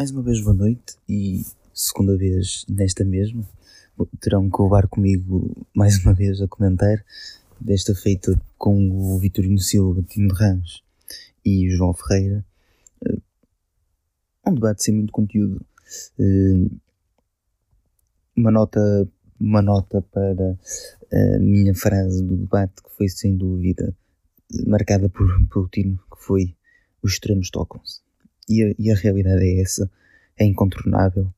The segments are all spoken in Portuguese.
Mais uma vez boa noite e segunda vez nesta mesma. Terão que levar comigo mais uma vez a comentar, desta feita com o Vitorino Silva, Tino Ramos e João Ferreira. Eh, um debate sem muito conteúdo. Eh, uma nota, uma nota para a minha frase do debate, que foi sem dúvida marcada por, por Tino, que foi os extremos tocam-se. E a, e a realidade é essa, é incontornável.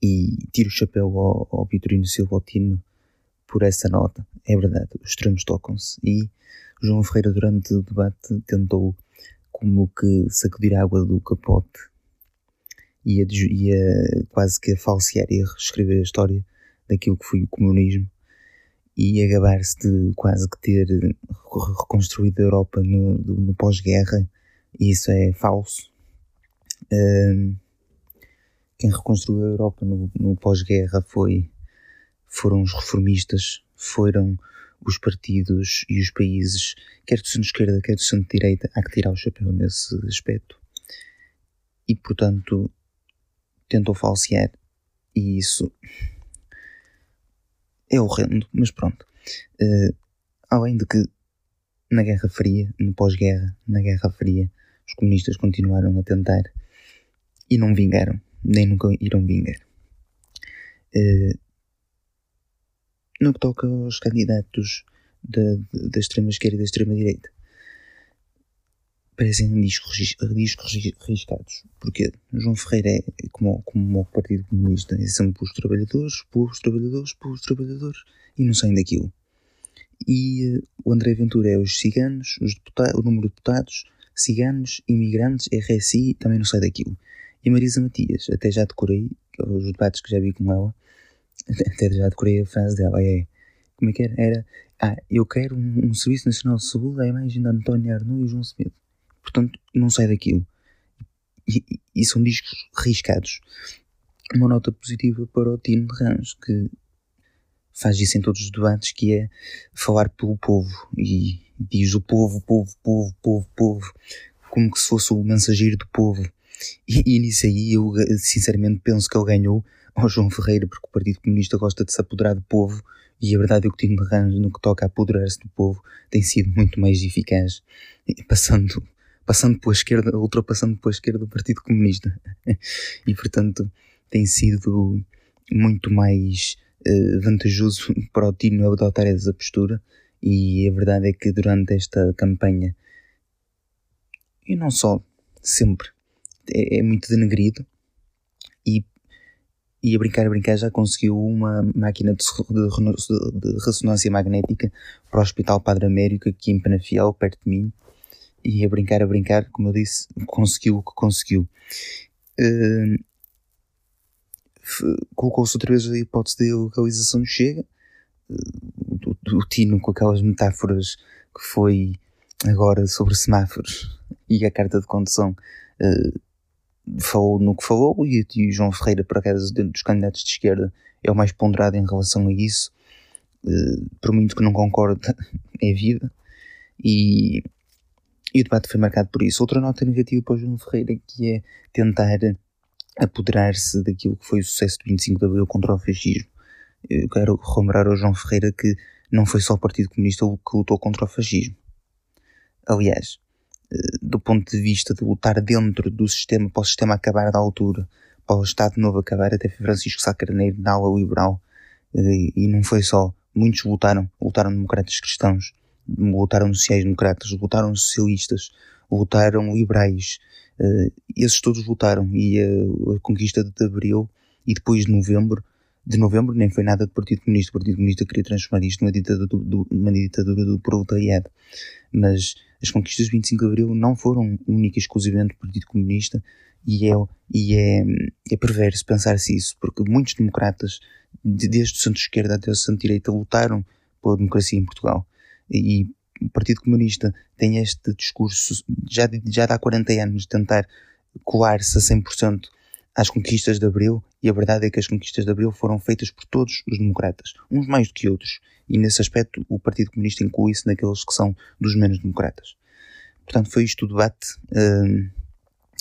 E tiro o chapéu ao, ao Vitorino Silva Tino por essa nota. É verdade, os extremos tocam-se. E João Ferreira, durante o debate, tentou como que sacudir a água do capote e a, e a quase que a falsear e a reescrever a história daquilo que foi o comunismo e a gabar-se de quase que ter reconstruído a Europa no, no pós-guerra e isso é falso. Um, quem reconstruiu a Europa no, no pós-guerra foi foram os reformistas, foram os partidos e os países, quer do centro-esquerda, quer do centro-direita, há que tirar o chapéu nesse aspecto. E, portanto, tentou falsear. E isso é horrendo, mas pronto. Uh, além de que, na Guerra Fria, no pós-guerra, na Guerra Fria, os comunistas continuaram a tentar e não vingaram, nem nunca irão vingar. Uh, no que toca aos candidatos da, da extrema esquerda e da extrema direita, parecem discos riscados. Porque João Ferreira é como, como o Partido Comunista, é sempre os trabalhadores, povos trabalhadores, povos trabalhadores, e não saem daquilo. E uh, o André Ventura é os ciganos, os o número de deputados, ciganos, imigrantes, RSI, também não sai daquilo. E Marisa Matias, até já decorei, os debates que já vi com ela, até já decorei a frase dela, é, como é que era? Era, ah, eu quero um, um Serviço Nacional de Saúde à imagem de António Arnoux e João Semedo. Portanto, não sai daquilo. E, e, e são discos riscados. Uma nota positiva para o Tino de que faz isso em todos os debates, que é falar pelo povo. E diz o povo, povo, povo, povo, povo, como que se fosse o mensageiro do povo. E, e nisso aí eu sinceramente penso que ele ganhou ao João Ferreira, porque o Partido Comunista gosta de se apoderar do povo e a verdade é que o Tino de Ramos, no que toca a apoderar-se do povo, tem sido muito mais eficaz, passando, passando pela esquerda, ultrapassando pela esquerda do Partido Comunista. e portanto tem sido muito mais uh, vantajoso para o Tino adotar essa postura e a verdade é que durante esta campanha, e não só, sempre, é, é muito denegrido. E, e a brincar a brincar já conseguiu uma máquina de, de, de ressonância magnética para o Hospital Padre Américo aqui em Penafiel, perto de mim. E a brincar a brincar, como eu disse, conseguiu o que conseguiu. Uh, colocou-se outra vez a hipótese da localização do Chega, do Tino com aquelas metáforas que foi agora sobre semáforos e a carta de condução uh, falou no que falou e, e o João Ferreira, por acaso, dentro dos candidatos de esquerda, é o mais ponderado em relação a isso. Uh, por muito que não concorde, é vida. E, e o debate foi marcado por isso. Outra nota negativa para o João Ferreira, que é tentar apoderar-se daquilo que foi o sucesso do 25 de Abril contra o fascismo. Eu quero relembrar ao João Ferreira que não foi só o Partido Comunista que lutou contra o fascismo. Aliás, eh, do ponto de vista de lutar dentro do sistema, para o sistema acabar da altura, para o Estado novo acabar, até Francisco Sá Carneiro na aula liberal, eh, e não foi só. Muitos lutaram, lutaram democratas cristãos, lutaram sociais-democratas, lutaram socialistas, lutaram liberais, eh, esses todos lutaram, e a conquista de Abril, e depois de novembro, de novembro nem foi nada do Partido Comunista. O Partido Comunista queria transformar isto numa ditadura do, numa ditadura do proletariado. Mas as conquistas de 25 de Abril não foram única e exclusivamente do Partido Comunista e é, e é, é perverso pensar-se isso, porque muitos democratas, desde o centro-esquerda até o centro-direita, lutaram pela democracia em Portugal. E o Partido Comunista tem este discurso, já, já há 40 anos, de tentar colar-se a 100% às conquistas de Abril, e a verdade é que as conquistas de Abril foram feitas por todos os democratas, uns mais do que outros, e nesse aspecto o Partido Comunista inclui-se naqueles que são dos menos democratas. Portanto, foi isto o debate. Uh,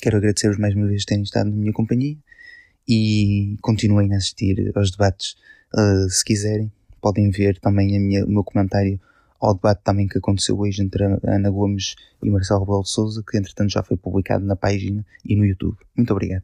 quero agradecer-vos mais uma vez terem estado na minha companhia e continuem a assistir aos debates uh, se quiserem. Podem ver também minha, o meu comentário ao debate também que aconteceu hoje entre Ana Gomes e Marcelo Rebelo Souza, que entretanto já foi publicado na página e no YouTube. Muito obrigado.